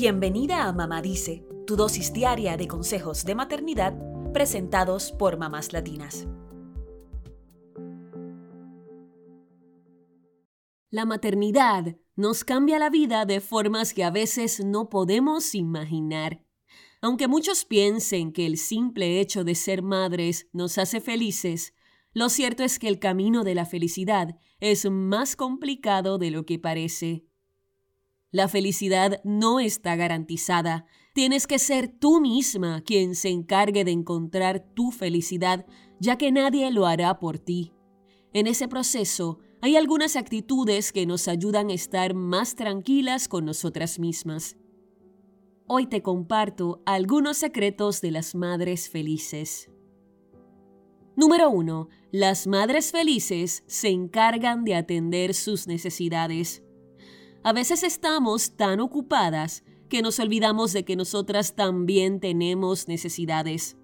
Bienvenida a Mamá Dice, tu dosis diaria de consejos de maternidad presentados por mamás latinas. La maternidad nos cambia la vida de formas que a veces no podemos imaginar. Aunque muchos piensen que el simple hecho de ser madres nos hace felices, lo cierto es que el camino de la felicidad es más complicado de lo que parece. La felicidad no está garantizada. Tienes que ser tú misma quien se encargue de encontrar tu felicidad, ya que nadie lo hará por ti. En ese proceso, hay algunas actitudes que nos ayudan a estar más tranquilas con nosotras mismas. Hoy te comparto algunos secretos de las madres felices. Número 1. Las madres felices se encargan de atender sus necesidades. A veces estamos tan ocupadas que nos olvidamos de que nosotras también tenemos necesidades.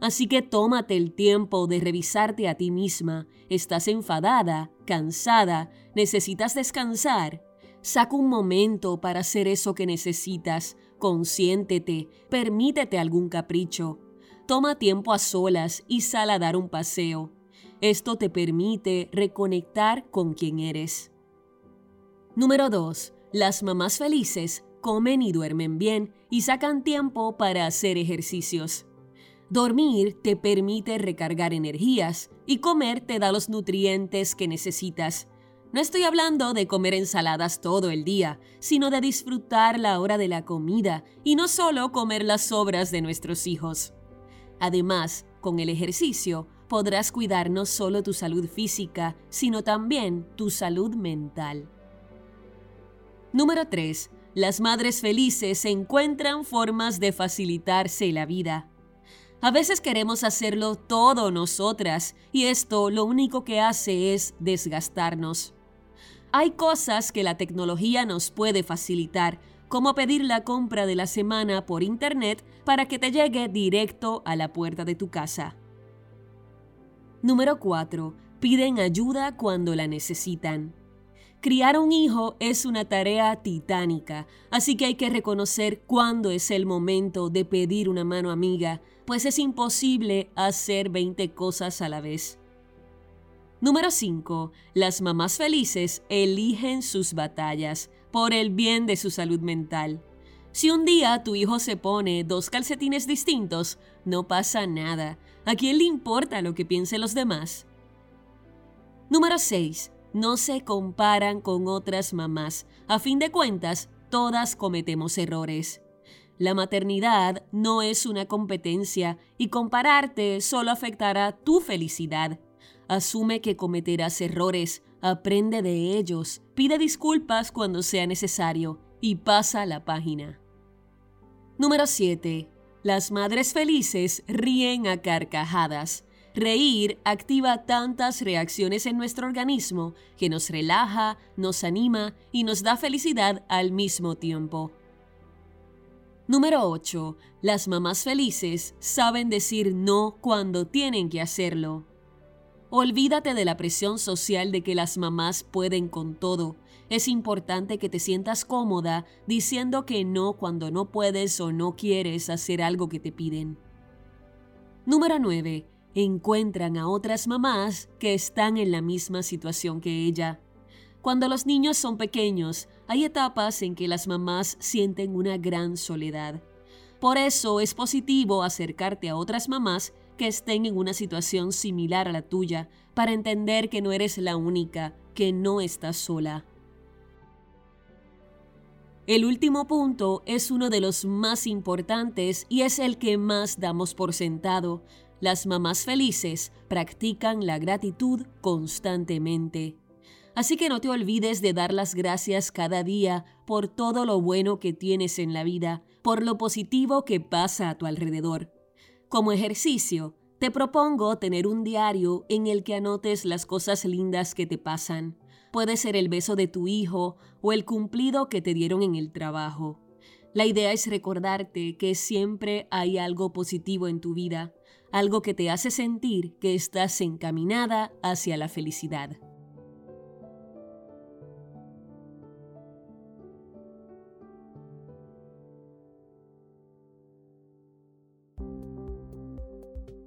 Así que tómate el tiempo de revisarte a ti misma. ¿Estás enfadada? ¿Cansada? ¿Necesitas descansar? Saca un momento para hacer eso que necesitas. Consiéntete. Permítete algún capricho. Toma tiempo a solas y sal a dar un paseo. Esto te permite reconectar con quien eres. Número 2. Las mamás felices comen y duermen bien y sacan tiempo para hacer ejercicios. Dormir te permite recargar energías y comer te da los nutrientes que necesitas. No estoy hablando de comer ensaladas todo el día, sino de disfrutar la hora de la comida y no solo comer las sobras de nuestros hijos. Además, con el ejercicio podrás cuidar no solo tu salud física, sino también tu salud mental. Número 3. Las madres felices encuentran formas de facilitarse la vida. A veces queremos hacerlo todo nosotras y esto lo único que hace es desgastarnos. Hay cosas que la tecnología nos puede facilitar, como pedir la compra de la semana por internet para que te llegue directo a la puerta de tu casa. Número 4. Piden ayuda cuando la necesitan. Criar un hijo es una tarea titánica, así que hay que reconocer cuándo es el momento de pedir una mano amiga, pues es imposible hacer 20 cosas a la vez. Número 5. Las mamás felices eligen sus batallas por el bien de su salud mental. Si un día tu hijo se pone dos calcetines distintos, no pasa nada. ¿A quién le importa lo que piensen los demás? Número 6. No se comparan con otras mamás. A fin de cuentas, todas cometemos errores. La maternidad no es una competencia y compararte solo afectará tu felicidad. Asume que cometerás errores, aprende de ellos, pide disculpas cuando sea necesario y pasa la página. Número 7. Las madres felices ríen a carcajadas. Reír activa tantas reacciones en nuestro organismo que nos relaja, nos anima y nos da felicidad al mismo tiempo. Número 8. Las mamás felices saben decir no cuando tienen que hacerlo. Olvídate de la presión social de que las mamás pueden con todo. Es importante que te sientas cómoda diciendo que no cuando no puedes o no quieres hacer algo que te piden. Número 9. Encuentran a otras mamás que están en la misma situación que ella. Cuando los niños son pequeños, hay etapas en que las mamás sienten una gran soledad. Por eso es positivo acercarte a otras mamás que estén en una situación similar a la tuya para entender que no eres la única, que no estás sola. El último punto es uno de los más importantes y es el que más damos por sentado. Las mamás felices practican la gratitud constantemente. Así que no te olvides de dar las gracias cada día por todo lo bueno que tienes en la vida, por lo positivo que pasa a tu alrededor. Como ejercicio, te propongo tener un diario en el que anotes las cosas lindas que te pasan. Puede ser el beso de tu hijo o el cumplido que te dieron en el trabajo. La idea es recordarte que siempre hay algo positivo en tu vida, algo que te hace sentir que estás encaminada hacia la felicidad.